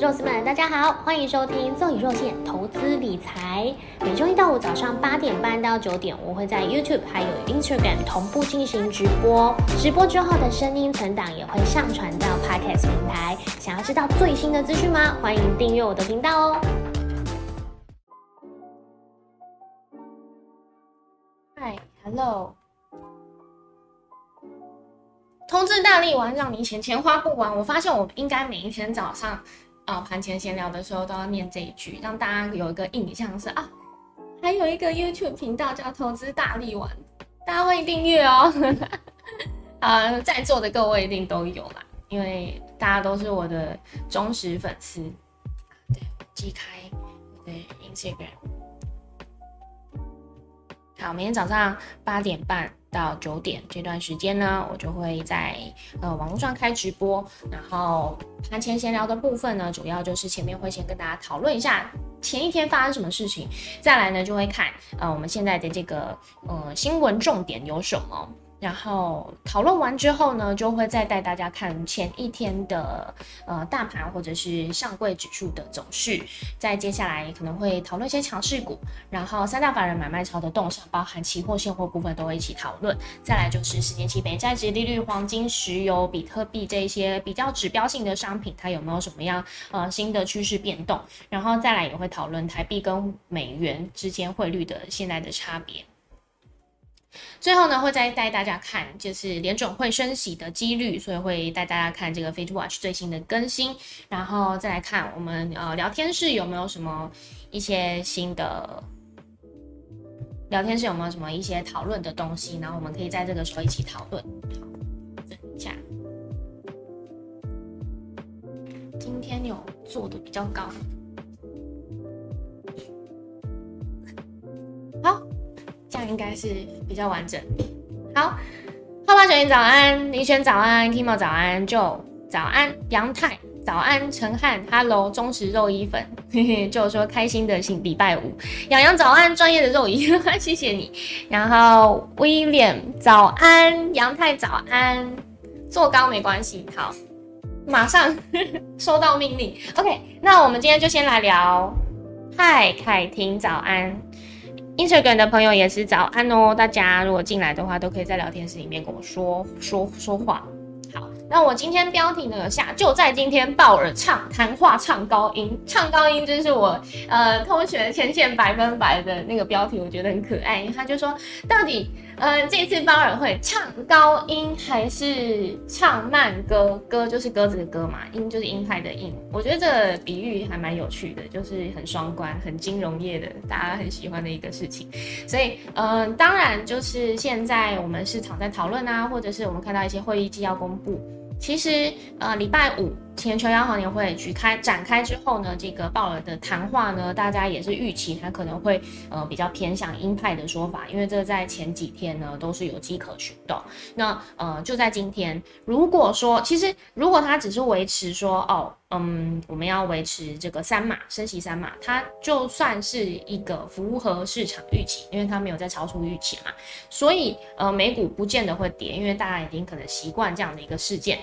肉丝们，大家好，欢迎收听奏以肉线投资理财。每周一到五早上八点半到九点，我会在 YouTube 还有 Instagram 同步进行直播。直播之后的声音存档也会上传到 Podcast 平台。想要知道最新的资讯吗？欢迎订阅我的频道哦。嗨，Hello。通知大力丸，让你钱钱花不完。我发现我应该每一天早上。啊，盘前闲聊的时候都要念这一句，让大家有一个印象是啊，还有一个 YouTube 频道叫投资大力丸，大家欢迎订阅哦。啊，在座的各位一定都有啦，因为大家都是我的忠实粉丝。对，击开对 Instagram。好，明天早上八点半到九点这段时间呢，我就会在呃网络上开直播，然后盘前闲聊的部分呢，主要就是前面会先跟大家讨论一下前一天发生什么事情，再来呢就会看呃我们现在的这个呃新闻重点有什么。然后讨论完之后呢，就会再带大家看前一天的呃大盘或者是上柜指数的走势。再接下来可能会讨论一些强势股，然后三大法人买卖潮的动向，包含期货、现货部分都会一起讨论。再来就是十年期美债值利率、黄金、石油、比特币这一些比较指标性的商品，它有没有什么样呃新的趋势变动？然后再来也会讨论台币跟美元之间汇率的现在的差别。最后呢，会再带大家看，就是联准会升息的几率，所以会带大家看这个 f a c e Watch 最新的更新，然后再来看我们呃聊天室有没有什么一些新的聊天室有没有什么一些讨论的东西，然后我们可以在这个时候一起讨论。好，等一下，今天有做的比较高。这样应该是比较完整。好，泡泡小云早安，林轩早安，Kimo 早安，Joe 早安，杨太早安，陈汉 Hello，忠实肉衣粉，嘿嘿，就说开心的星礼拜五，洋洋早安，专业的肉衣，谢谢你。然后 William 早安，杨太早安，坐高没关系。好，马上 收到命令。OK，那我们今天就先来聊。嗨，凯婷早安。Instagram 的朋友也是早安哦，大家如果进来的话，都可以在聊天室里面跟我说说说话。好，那我今天标题呢下就在今天鲍尔唱谈话唱高音，唱高音这是我呃同学前线百分百的那个标题，我觉得很可爱。他就说到底。呃，这次包尔会唱高音还是唱慢歌？歌就是鸽子的歌嘛，音就是音派的音。我觉得这个比喻还蛮有趣的，就是很双关、很金融业的，大家很喜欢的一个事情。所以，嗯，当然就是现在我们市场在讨论啊，或者是我们看到一些会议纪要公布。其实，呃，礼拜五全球央行年会举开展开之后呢，这个鲍尔的谈话呢，大家也是预期他可能会呃比较偏向鹰派的说法，因为这在前几天呢都是有迹可循的。那呃就在今天，如果说其实如果他只是维持说哦，嗯，我们要维持这个三码升息三码，它就算是一个符合市场预期，因为它没有在超出预期嘛，所以呃美股不见得会跌，因为大家已经可能习惯这样的一个事件。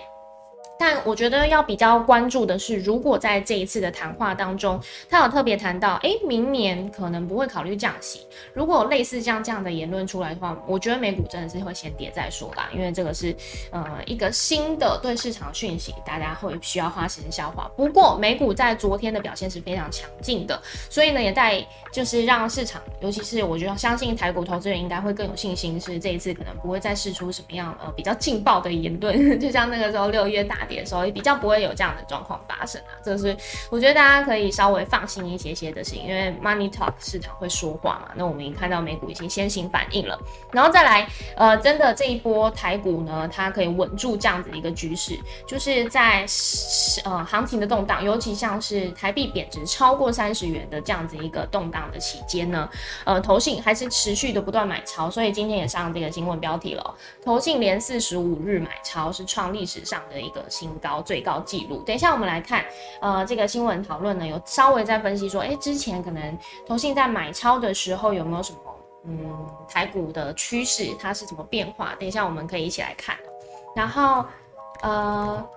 但我觉得要比较关注的是，如果在这一次的谈话当中，他有特别谈到，哎，明年可能不会考虑降息。如果类似像这样的言论出来的话，我觉得美股真的是会先跌再说啦，因为这个是呃一个新的对市场讯息，大家会需要花时间消化。不过美股在昨天的表现是非常强劲的，所以呢也在就是让市场，尤其是我觉得相信台股投资人应该会更有信心，是这一次可能不会再试出什么样呃比较劲爆的言论，就像那个时候六月大。的时候也比较不会有这样的状况发生啊，这是我觉得大家可以稍微放心一些些的事情，因为 Money Talk 市场会说话嘛。那我们已经看到美股已经先行反应了，然后再来，呃，真的这一波台股呢，它可以稳住这样子一个局势，就是在呃行情的动荡，尤其像是台币贬值超过三十元的这样子一个动荡的期间呢，呃，投信还是持续的不断买超，所以今天也上这个新闻标题了，投信连四十五日买超，是创历史上的一个。新高最高纪录。等一下，我们来看，呃，这个新闻讨论呢，有稍微在分析说，哎，之前可能同信在买超的时候有没有什么，嗯，台股的趋势它是怎么变化？等一下我们可以一起来看。然后，呃，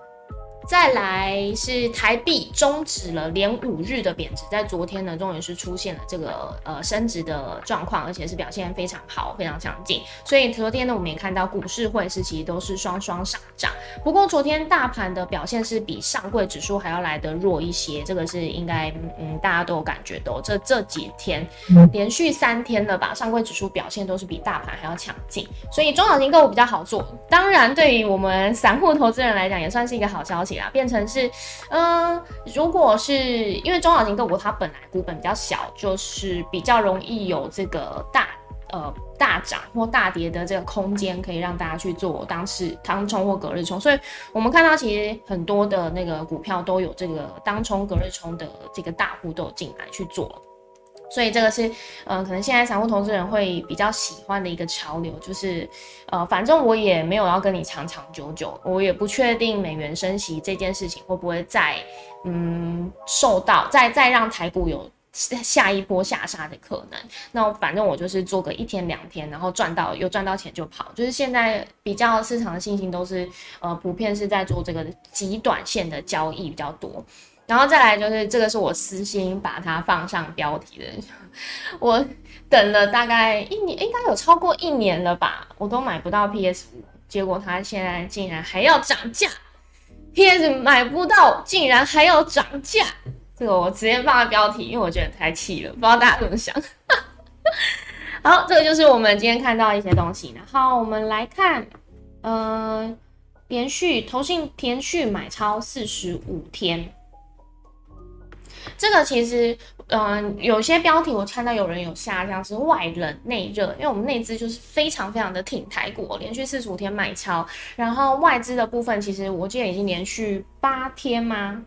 再来是台币终止了连五日的贬值，在昨天呢，终于是出现了这个呃升值的状况，而且是表现非常好，非常强劲。所以昨天呢，我们也看到股市汇市其实都是双双上涨。不过昨天大盘的表现是比上柜指数还要来得弱一些，这个是应该嗯大家都有感觉到。这这几天连续三天了吧，上柜指数表现都是比大盘还要强劲，所以中小型个股比较好做。当然，对于我们散户投资人来讲，也算是一个好消息。变成是，嗯，如果是因为中小型个股它本来股本比较小，就是比较容易有这个大呃大涨或大跌的这个空间，可以让大家去做当时当冲或隔日冲。所以我们看到其实很多的那个股票都有这个当冲隔日冲的这个大户都有进来去做。所以这个是，呃，可能现在散户投资人会比较喜欢的一个潮流，就是，呃，反正我也没有要跟你长长久久，我也不确定美元升息这件事情会不会再，嗯，受到再再让台股有下一波下杀的可能。那反正我就是做个一天两天，然后赚到有赚到钱就跑。就是现在比较市场的信心都是，呃，普遍是在做这个极短线的交易比较多。然后再来就是这个是我私心把它放上标题的，我等了大概一年，应该有超过一年了吧，我都买不到 PS 五，结果它现在竟然还要涨价，PS 买不到竟然还要涨价，这个我直接放在标题，因为我觉得太气了，不知道大家怎么想。好，这个就是我们今天看到一些东西，然后我们来看，呃，连续投信连续买超四十五天。这个其实，嗯，有些标题我看到有人有下，像是外冷内热，因为我们内资就是非常非常的挺台股，连续四十五天买超，然后外资的部分其实我记得已经连续八天吗？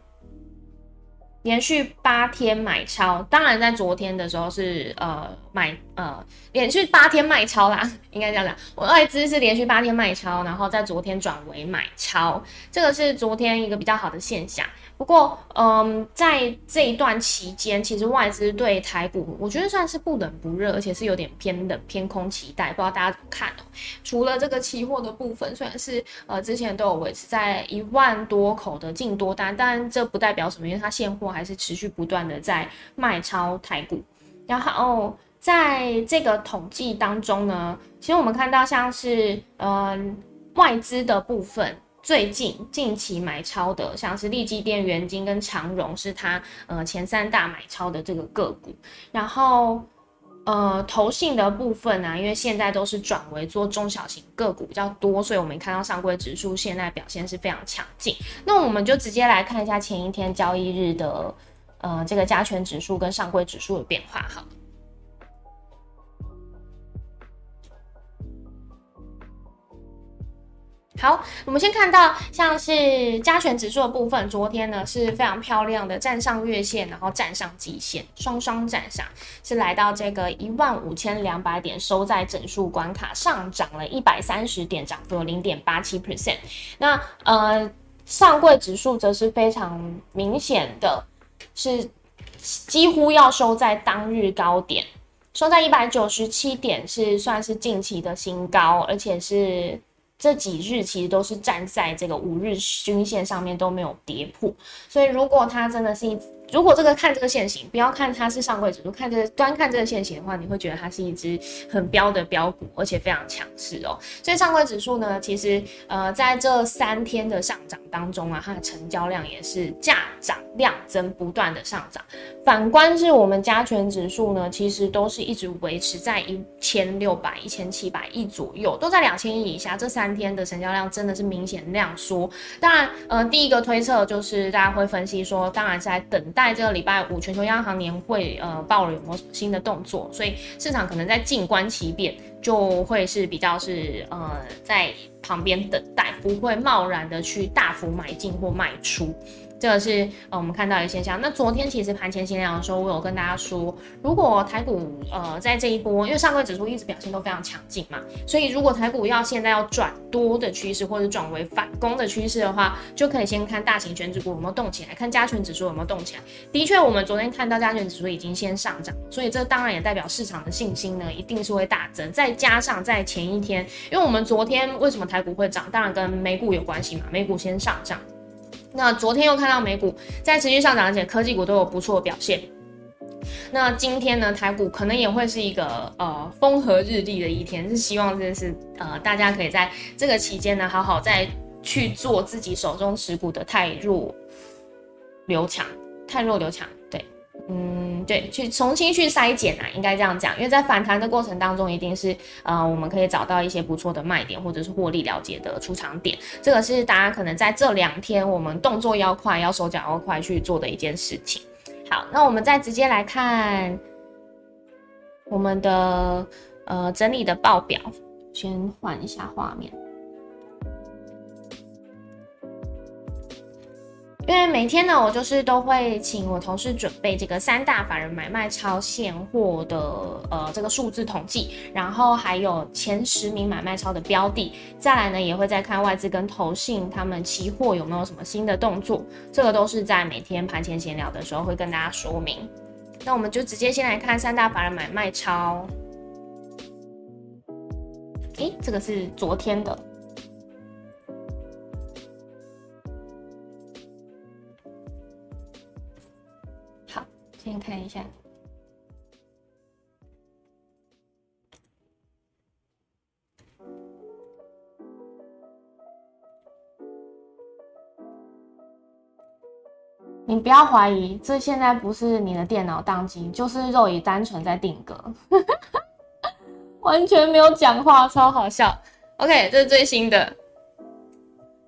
连续八天买超，当然在昨天的时候是呃买呃连续八天卖超啦，应该这样讲，我外资是连续八天卖超，然后在昨天转为买超，这个是昨天一个比较好的现象。不过，嗯，在这一段期间，其实外资对台股，我觉得算是不冷不热，而且是有点偏冷偏空期待。不知道大家怎么看哦？除了这个期货的部分，虽然是呃之前都有维持在一万多口的净多单，但这不代表什么，因为它现货还是持续不断的在卖超台股。然后在这个统计当中呢，其实我们看到像是嗯外资的部分。最近近期买超的，像是利基电、元金跟长荣，是它呃前三大买超的这个个股。然后呃投信的部分呢，因为现在都是转为做中小型个股比较多，所以我们看到上柜指数现在表现是非常强劲。那我们就直接来看一下前一天交易日的呃这个加权指数跟上柜指数的变化，哈。好，我们先看到像是加权指数的部分，昨天呢是非常漂亮的站上月线，然后站上季线，双双站上，是来到这个一万五千两百点，收在整数关卡，上涨了一百三十点，涨幅有零点八七 percent。那呃上柜指数则是非常明显的，是几乎要收在当日高点，收在一百九十七点，是算是近期的新高，而且是。这几日其实都是站在这个五日均线上面都没有跌破，所以如果它真的是一。如果这个看这个线型，不要看它是上柜指数，看这个端看这个线型的话，你会觉得它是一只很标的标股，而且非常强势哦。所以上柜指数呢，其实呃在这三天的上涨当中啊，它的成交量也是价涨量增不断的上涨。反观是我们加权指数呢，其实都是一直维持在一千六百、一千七百亿左右，都在两千亿以下。这三天的成交量真的是明显量缩。当然，呃，第一个推测就是大家会分析说，当然是在等。在这个礼拜五，全球央行年会，呃，报了有没有什么新的动作？所以市场可能在静观其变，就会是比较是呃在旁边等待，不会贸然的去大幅买进或卖出。这个是呃我们看到的现象。那昨天其实盘前新量的时候，我有跟大家说，如果台股呃在这一波，因为上柜指数一直表现都非常强劲嘛，所以如果台股要现在要转多的趋势，或者转为反攻的趋势的话，就可以先看大型全指股有没有动起来，看加权指数有没有动起来。的确，我们昨天看到加权指数已经先上涨，所以这当然也代表市场的信心呢一定是会大增。再加上在前一天，因为我们昨天为什么台股会涨，当然跟美股有关系嘛，美股先上涨。那昨天又看到美股在持续上涨，而且科技股都有不错的表现。那今天呢，台股可能也会是一个呃风和日丽的一天，是希望这是呃大家可以在这个期间呢，好好再去做自己手中持股的太弱留强，太弱留强，嗯，对，去重新去筛检啊，应该这样讲，因为在反弹的过程当中，一定是呃，我们可以找到一些不错的卖点，或者是获利了结的出场点。这个是大家可能在这两天，我们动作要快，要手脚要快去做的一件事情。好，那我们再直接来看我们的呃整理的报表，先换一下画面。因为每天呢，我就是都会请我同事准备这个三大法人买卖超现货的呃这个数字统计，然后还有前十名买卖超的标的，再来呢也会再看外资跟投信他们期货有没有什么新的动作，这个都是在每天盘前闲聊的时候会跟大家说明。那我们就直接先来看三大法人买卖超，诶，这个是昨天的。先看一下，你不要怀疑，这现在不是你的电脑宕机，就是肉眼单纯在定格，完全没有讲话，超好笑。OK，这是最新的。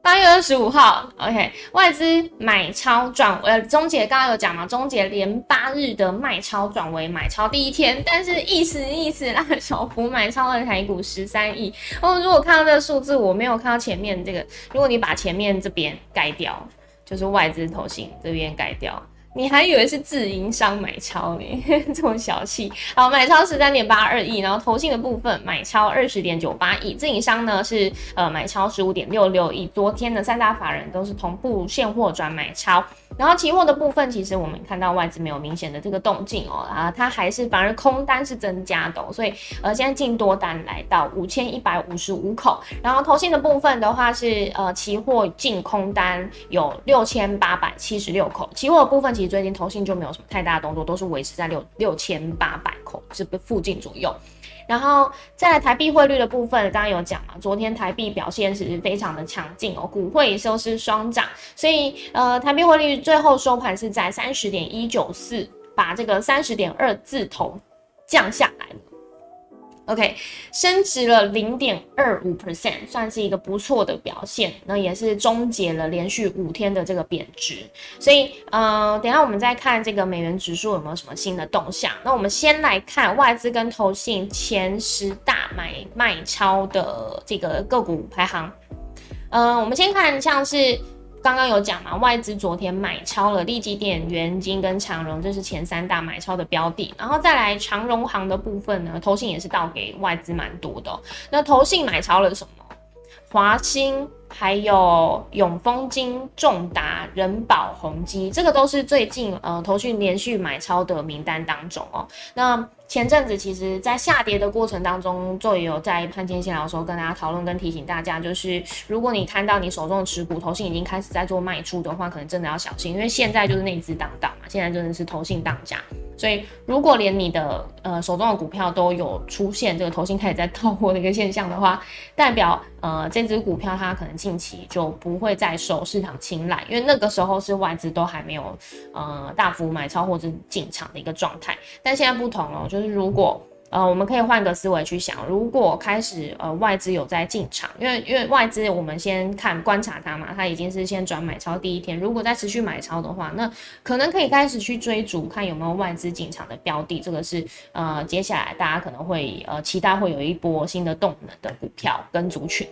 八月二十五号，OK，外资买超转，呃，中结刚刚有讲嘛，中结连八日的卖超转为买超第一天，但是意思意思让小幅买超了台股十三亿。哦，如果看到这个数字，我没有看到前面这个，如果你把前面这边改掉，就是外资投信这边改掉。你还以为是自营商买超呢？这么小气。好，买超十三点八二亿，然后投信的部分买超二十点九八亿，自营商呢是呃买超十五点六六亿。昨天的三大法人都是同步现货转买超。然后期货的部分，其实我们看到外资没有明显的这个动静哦，啊，它还是反而空单是增加的，所以呃现在净多单来到五千一百五十五口，然后投信的部分的话是呃期货净空单有六千八百七十六口，期货的部分其实最近投信就没有什么太大的动作，都是维持在六六千八百口这附近左右。然后在台币汇率的部分，刚刚有讲嘛，昨天台币表现其实非常的强劲哦，股汇收是双涨，所以呃台币汇率最后收盘是在三十点一九四，把这个三十点二字头降下来。OK，升值了零点二五 percent，算是一个不错的表现。那也是终结了连续五天的这个贬值。所以，呃，等下我们再看这个美元指数有没有什么新的动向。那我们先来看外资跟投信前十大买卖超的这个个股排行。嗯，我们先看像是。刚刚有讲嘛，外资昨天买超了利基电、元金跟长荣，这是前三大买超的标的。然后再来长荣行的部分呢，投信也是倒给外资蛮多的。那投信买超了什么？华兴。还有永丰金、重达、人保、宏基，这个都是最近呃投讯连续买超的名单当中哦。那前阵子其实，在下跌的过程当中，就有在潘天线的时候跟大家讨论跟提醒大家，就是如果你看到你手中的持股投信已经开始在做卖出的话，可能真的要小心，因为现在就是内资当道嘛，现在真的是投信当家。所以如果连你的呃手中的股票都有出现这个投信开始在套货的一个现象的话，代表呃这只股票它可能。近期就不会再受市场青睐，因为那个时候是外资都还没有呃大幅买超或者进场的一个状态。但现在不同了，就是如果呃我们可以换个思维去想，如果开始呃外资有在进场，因为因为外资我们先看观察它嘛，它已经是先转买超第一天，如果再持续买超的话，那可能可以开始去追逐看有没有外资进场的标的，这个是呃接下来大家可能会呃期待会有一波新的动能的股票跟族群。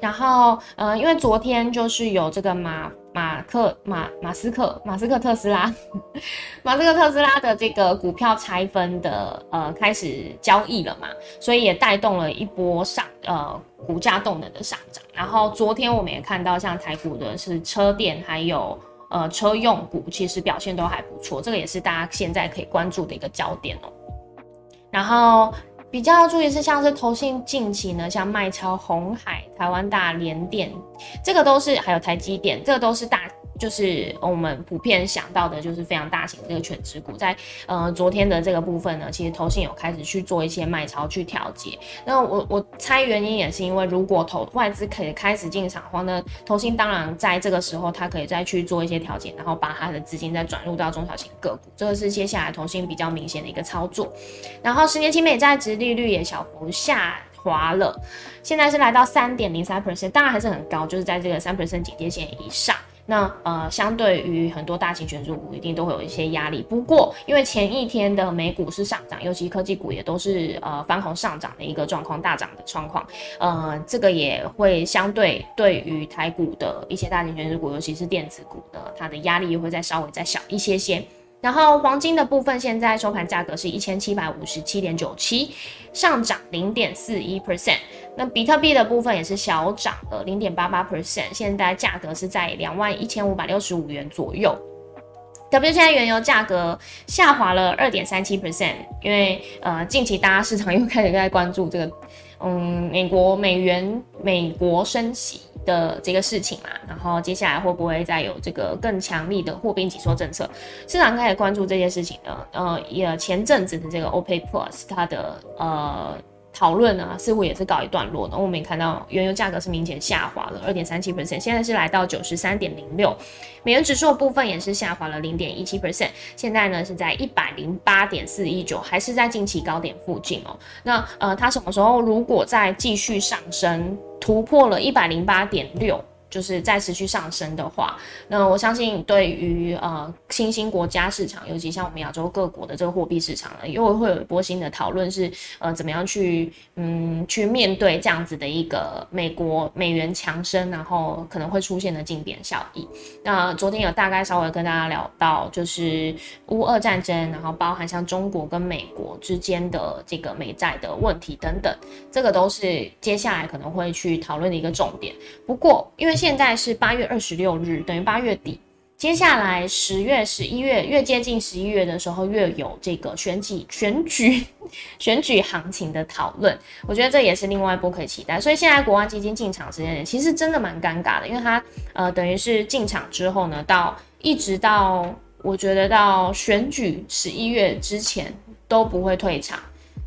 然后，呃，因为昨天就是有这个马马克马马斯克马斯克特斯拉 马斯克特斯拉的这个股票拆分的呃开始交易了嘛，所以也带动了一波上呃股价动能的上涨。然后昨天我们也看到，像台股的是车电还有呃车用股，其实表现都还不错，这个也是大家现在可以关注的一个焦点哦。然后。比较要注意是像是投信近期呢，像卖超红海、台湾大联电，这个都是还有台积电，这个都是大。就是我们普遍想到的，就是非常大型的这个全职股，在呃昨天的这个部分呢，其实投信有开始去做一些卖超去调节。那我我猜原因也是因为，如果投外资可以开始进场的话呢，投信当然在这个时候，它可以再去做一些调节，然后把它的资金再转入到中小型个股，这个是接下来投信比较明显的一个操作。然后十年期美债值利率也小幅下滑了，现在是来到三点零三 percent，当然还是很高，就是在这个三 percent 警戒线以上。那呃，相对于很多大型权重股，一定都会有一些压力。不过，因为前一天的美股是上涨，尤其科技股也都是呃翻红上涨的一个状况，大涨的状况，呃，这个也会相对对于台股的一些大型权重股，尤其是电子股呢，它的压力又会再稍微再小一些些。然后黄金的部分，现在收盘价格是一千七百五十七点九七，上涨零点四一 percent。那比特币的部分也是小涨了零点八八 percent，现在价格是在两万一千五百六十五元左右。WTI 原油价格下滑了二点三七 percent，因为呃近期大家市场又开始在关注这个。嗯，美国美元美国升息的这个事情嘛，然后接下来会不会再有这个更强力的货币紧缩政策？市场开始关注这件事情呢。呃，也前阵子的这个 OPEC Plus 它的呃。讨论呢，似乎也是告一段落的。我们也看到原油价格是明显下滑了二点三七 percent，现在是来到九十三点零六。美元指数的部分也是下滑了零点一七 percent，现在呢是在一百零八点四一九，还是在近期高点附近哦。那呃，它什么时候如果再继续上升，突破了一百零八点六？就是再持续上升的话，那我相信对于呃新兴国家市场，尤其像我们亚洲各国的这个货币市场呢，又会有一波新的讨论，是呃怎么样去嗯去面对这样子的一个美国美元强升，然后可能会出现的竞贬效益。那昨天有大概稍微跟大家聊到，就是乌俄战争，然后包含像中国跟美国之间的这个美债的问题等等，这个都是接下来可能会去讨论的一个重点。不过因为现在是八月二十六日，等于八月底。接下来十月、十一月越接近十一月的时候，越有这个选举、选举、选举行情的讨论。我觉得这也是另外一波可以期待。所以现在国安基金进场时间点其实真的蛮尴尬的，因为它呃等于是进场之后呢，到一直到我觉得到选举十一月之前都不会退场。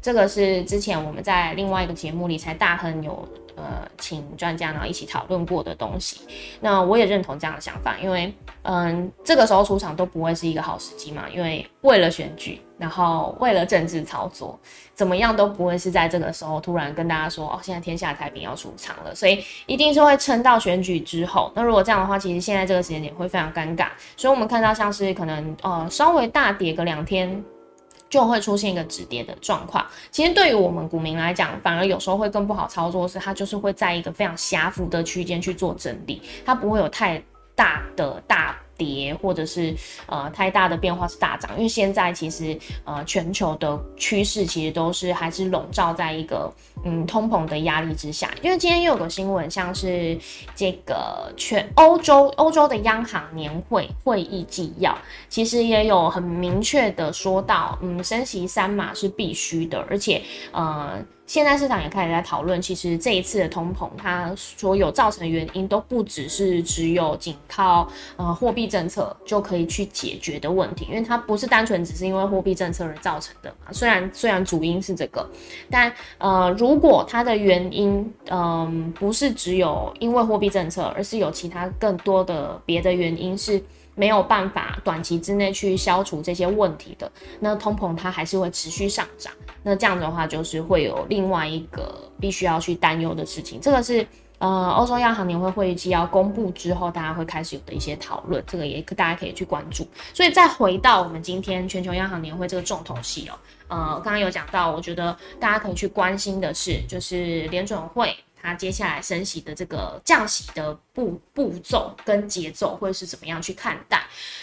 这个是之前我们在另外一个节目里才大亨有。呃，请专家然后一起讨论过的东西，那我也认同这样的想法，因为嗯，这个时候出场都不会是一个好时机嘛，因为为了选举，然后为了政治操作，怎么样都不会是在这个时候突然跟大家说哦，现在天下太平要出场了，所以一定是会撑到选举之后。那如果这样的话，其实现在这个时间点会非常尴尬，所以我们看到像是可能呃稍微大跌个两天。就会出现一个止跌的状况。其实对于我们股民来讲，反而有时候会更不好操作，是它就是会在一个非常狭幅的区间去做整理，它不会有太大的大。跌或者是呃太大的变化是大涨，因为现在其实呃全球的趋势其实都是还是笼罩在一个嗯通膨的压力之下。因为今天又有个新闻，像是这个全欧洲欧洲的央行年会会议纪要，其实也有很明确的说到，嗯升息三码是必须的，而且呃。现在市场也开始在讨论，其实这一次的通膨，它所有造成的原因都不只是只有仅靠呃货币政策就可以去解决的问题，因为它不是单纯只是因为货币政策而造成的嘛。虽然虽然主因是这个，但呃如果它的原因嗯不是只有因为货币政策，而是有其他更多的别的原因是。没有办法短期之内去消除这些问题的，那通膨它还是会持续上涨。那这样的话，就是会有另外一个必须要去担忧的事情。这个是呃，欧洲央行年会会议纪要公布之后，大家会开始有的一些讨论。这个也可大家可以去关注。所以再回到我们今天全球央行年会这个重头戏哦，呃，刚刚有讲到，我觉得大家可以去关心的是，就是联准会。它接下来升息的这个降息的步步骤跟节奏会是怎么样去看待？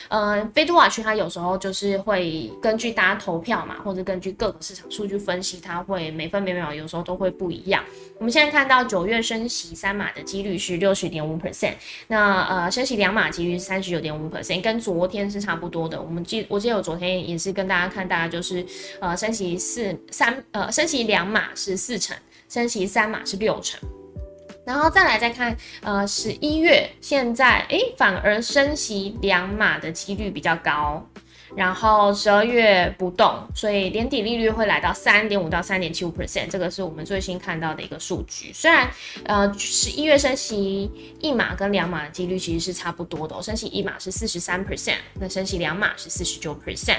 呃，飞度瓦区它有时候就是会根据大家投票嘛，或者根据各个市场数据分析，它会每分每秒有时候都会不一样。我们现在看到九月升息三码的几率是六十点五 percent，那呃升息两码几率是三十九点五 percent，跟昨天是差不多的。我们记我记得我昨天也是跟大家看，大家就是呃升息四三呃升息两码是四成，升息三码是六成。然后再来再看，呃，十一月现在，诶，反而升息两码的几率比较高。然后十二月不动，所以年底利率会来到三点五到三点七五 percent，这个是我们最新看到的一个数据。虽然呃十一月升息一码跟两码的几率其实是差不多的，升息一码是四十三 percent，那升息两码是四十九 percent。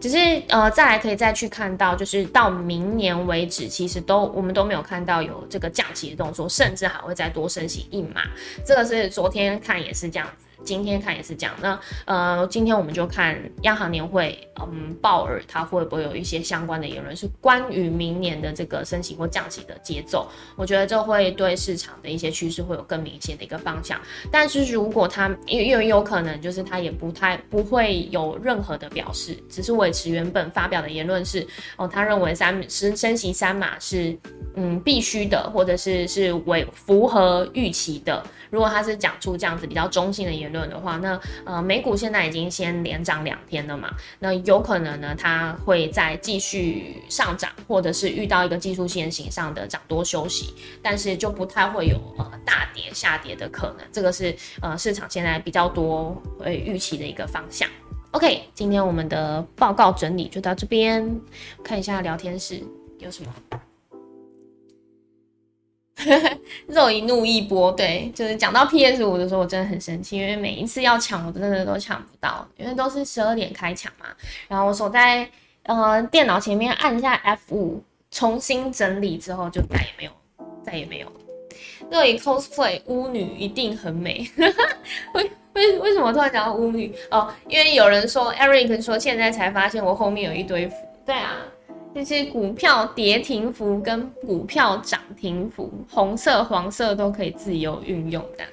只是呃再来可以再去看到，就是到明年为止，其实都我们都没有看到有这个降息的动作，甚至还会再多升息一码。这个是昨天看也是这样子。今天看也是这样，那呃，今天我们就看央行年会，嗯，鲍尔他会不会有一些相关的言论，是关于明年的这个升息或降息的节奏？我觉得这会对市场的一些趋势会有更明显的一个方向。但是如果他因为有可能就是他也不太不会有任何的表示，只是维持原本发表的言论是哦，他认为三升升息三码是嗯必须的，或者是是为符合预期的。如果他是讲出这样子比较中性的言论的话，那呃美股现在已经先连涨两天了嘛，那有可能呢它会再继续上涨，或者是遇到一个技术线型上的涨多休息，但是就不太会有呃大跌下跌的可能，这个是呃市场现在比较多会预期的一个方向。OK，今天我们的报告整理就到这边，看一下聊天室有什么。肉一怒一波，对，就是讲到 PS 五的时候，我真的很生气，因为每一次要抢，我真的都抢不到，因为都是十二点开抢嘛。然后我守在呃电脑前面按一下 F 五，重新整理之后，就再也没有，再也没有。肉以 cosplay 巫女一定很美，为为为什么突然讲到巫女？哦，因为有人说 Eric 说现在才发现我后面有一堆符，对啊。这些股票跌停符跟股票涨停符，红色、黄色都可以自由运用的。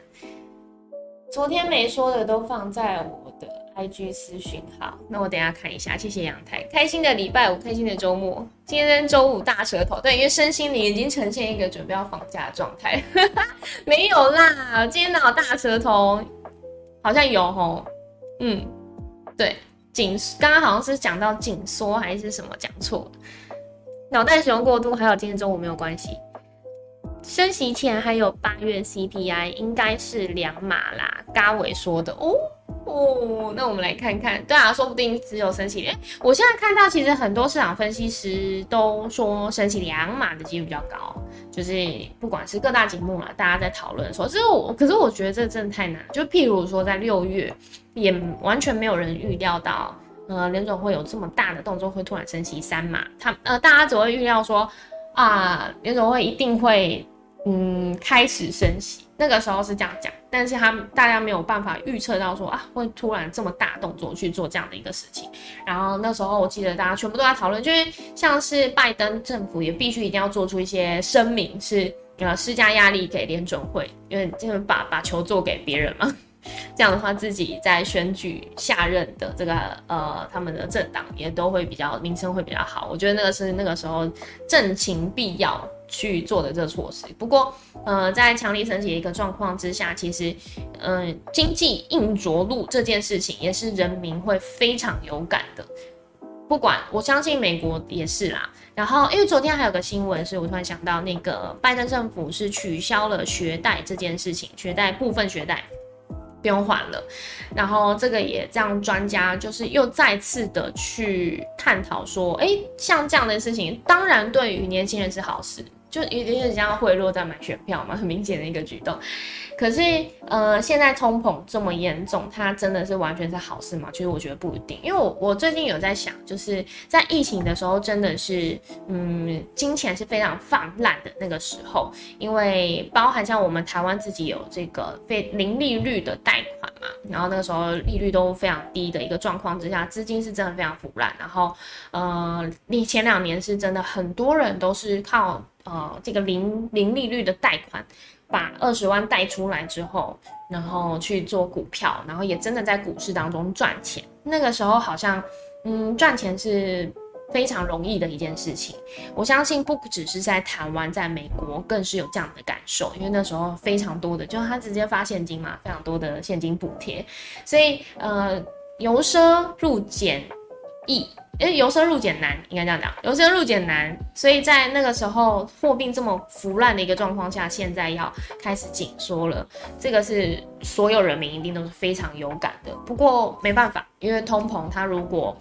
昨天没说的都放在我的 IG 私讯号，那我等下看一下。谢谢阳台，开心的礼拜五，开心的周末。今天周五大舌头，对，因为身心灵已经呈现一个准备要放假的状态。没有啦，今天哪有大舌头？好像有吼，嗯，对。紧，刚刚好像是讲到紧缩还是什么讲错，脑袋使用过度，还有今天中午没有关系。升息前还有八月 CPI 应该是两码啦，嘎伟说的哦哦，那我们来看看，对啊，说不定只有升息两。我现在看到其实很多市场分析师都说升息两码的几率比较高，就是不管是各大节目啊，大家在讨论说，这是我，可是我觉得这真的太难。就譬如说在六月。也完全没有人预料到，呃，联总会有这么大的动作，会突然升息三码。他呃，大家只会预料说，啊，联总会一定会，嗯，开始升息。那个时候是这样讲，但是他大家没有办法预测到说，啊，会突然这么大动作去做这样的一个事情。然后那时候我记得大家全部都在讨论，就是像是拜登政府也必须一定要做出一些声明，是呃施加压力给联准会，因为就是把把球做给别人嘛。这样的话，自己在选举下任的这个呃，他们的政党也都会比较名声会比较好。我觉得那个是那个时候政情必要去做的这个措施。不过，呃，在强力升级的一个状况之下，其实，嗯，经济硬着陆这件事情也是人民会非常有感的。不管我相信美国也是啦。然后，因为昨天还有个新闻，是我突然想到，那个拜登政府是取消了学贷这件事情，学贷部分学贷。不用还了，然后这个也让专家就是又再次的去探讨说，哎，像这样的事情，当然对于年轻人是好事，就有点像贿赂在买选票嘛，很明显的一个举动。可是，呃，现在通膨这么严重，它真的是完全是好事吗？其实我觉得不一定，因为我我最近有在想，就是在疫情的时候，真的是，嗯，金钱是非常泛滥的那个时候，因为包含像我们台湾自己有这个非零利率的贷款嘛，然后那个时候利率都非常低的一个状况之下，资金是真的非常腐烂，然后，呃，你前两年是真的很多人都是靠。呃这个零零利率的贷款，把二十万贷出来之后，然后去做股票，然后也真的在股市当中赚钱。那个时候好像，嗯，赚钱是非常容易的一件事情。我相信不只是在台湾，在美国更是有这样的感受，因为那时候非常多的，就他直接发现金嘛，非常多的现金补贴，所以呃，由奢入俭易。因为由奢入俭难，应该这样讲，由奢入俭难，所以在那个时候货币这么腐烂的一个状况下，现在要开始紧缩了，这个是所有人民一定都是非常有感的。不过没办法，因为通膨，它如果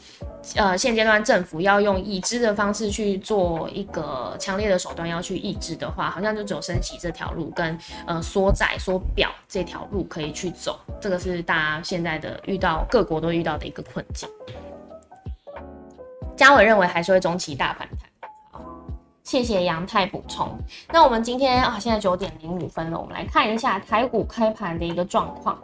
呃现阶段政府要用已知的方式去做一个强烈的手段要去抑制的话，好像就只有升息这条路跟呃缩窄缩表这条路可以去走，这个是大家现在的遇到各国都遇到的一个困境。嘉伟认为还是会中期大反弹。好，谢谢杨太补充。那我们今天啊，现在九点零五分了，我们来看一下台股开盘的一个状况。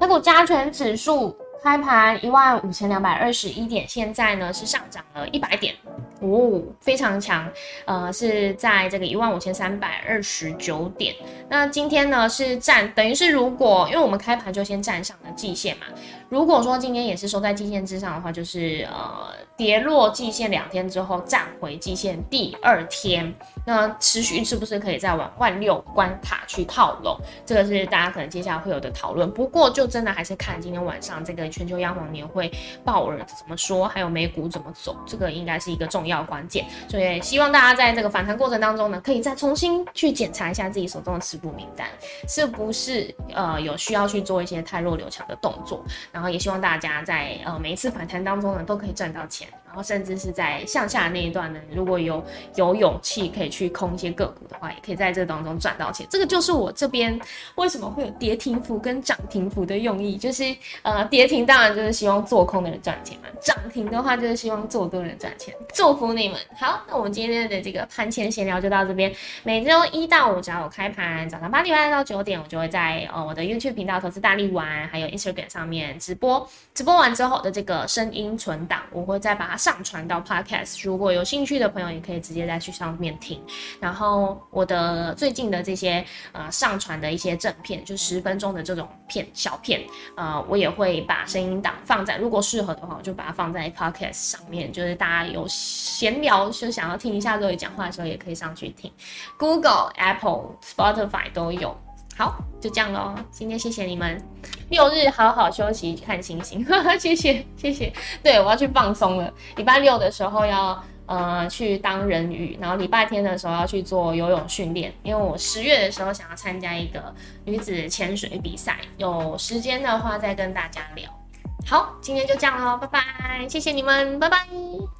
台股加权指数开盘一万五千两百二十一点，现在呢是上涨了一百点，哦，非常强。呃，是在这个一万五千三百二十九点。那今天呢是站，等于是如果因为我们开盘就先站上了季线嘛。如果说今天也是收在季线之上的话，就是呃跌落季线两天之后站回季线第二天，那持续是不是可以再往万六关卡去靠拢？这个是大家可能接下来会有的讨论。不过就真的还是看今天晚上这个全球央行年会鲍尔怎么说，还有美股怎么走，这个应该是一个重要要关键。所以希望大家在这个反弹过程当中呢，可以再重新去检查一下自己手中的持股名单，是不是呃有需要去做一些太弱留强的动作。然后也希望大家在呃每一次反弹当中呢，都可以赚到钱。然后甚至是在向下那一段呢，如果有有勇气可以去空一些个股的话，也可以在这当中赚到钱。这个就是我这边为什么会有跌停幅跟涨停幅的用意，就是呃跌停当然就是希望做空的人赚钱嘛，涨停的话就是希望做多人赚钱。祝福你们！好，那我们今天的这个盘前闲聊就到这边。每周一到五只要我开盘，早上八点半到九点，我就会在呃我的 YouTube 频道投资大力丸，还有 Instagram 上面直播。直播完之后的这个声音存档，我会再把它。上传到 Podcast，如果有兴趣的朋友，也可以直接再去上面听。然后我的最近的这些呃上传的一些正片，就十分钟的这种片小片，呃，我也会把声音档放在，如果适合的话，我就把它放在 Podcast 上面，就是大家有闲聊就想要听一下各位讲话的时候，也可以上去听。Google、Apple、Spotify 都有。好，就这样喽。今天谢谢你们，六日好好休息看星星，谢谢谢谢。对我要去放松了。礼拜六的时候要呃去当人鱼，然后礼拜天的时候要去做游泳训练，因为我十月的时候想要参加一个女子潜水比赛，有时间的话再跟大家聊。好，今天就这样喽，拜拜，谢谢你们，拜拜。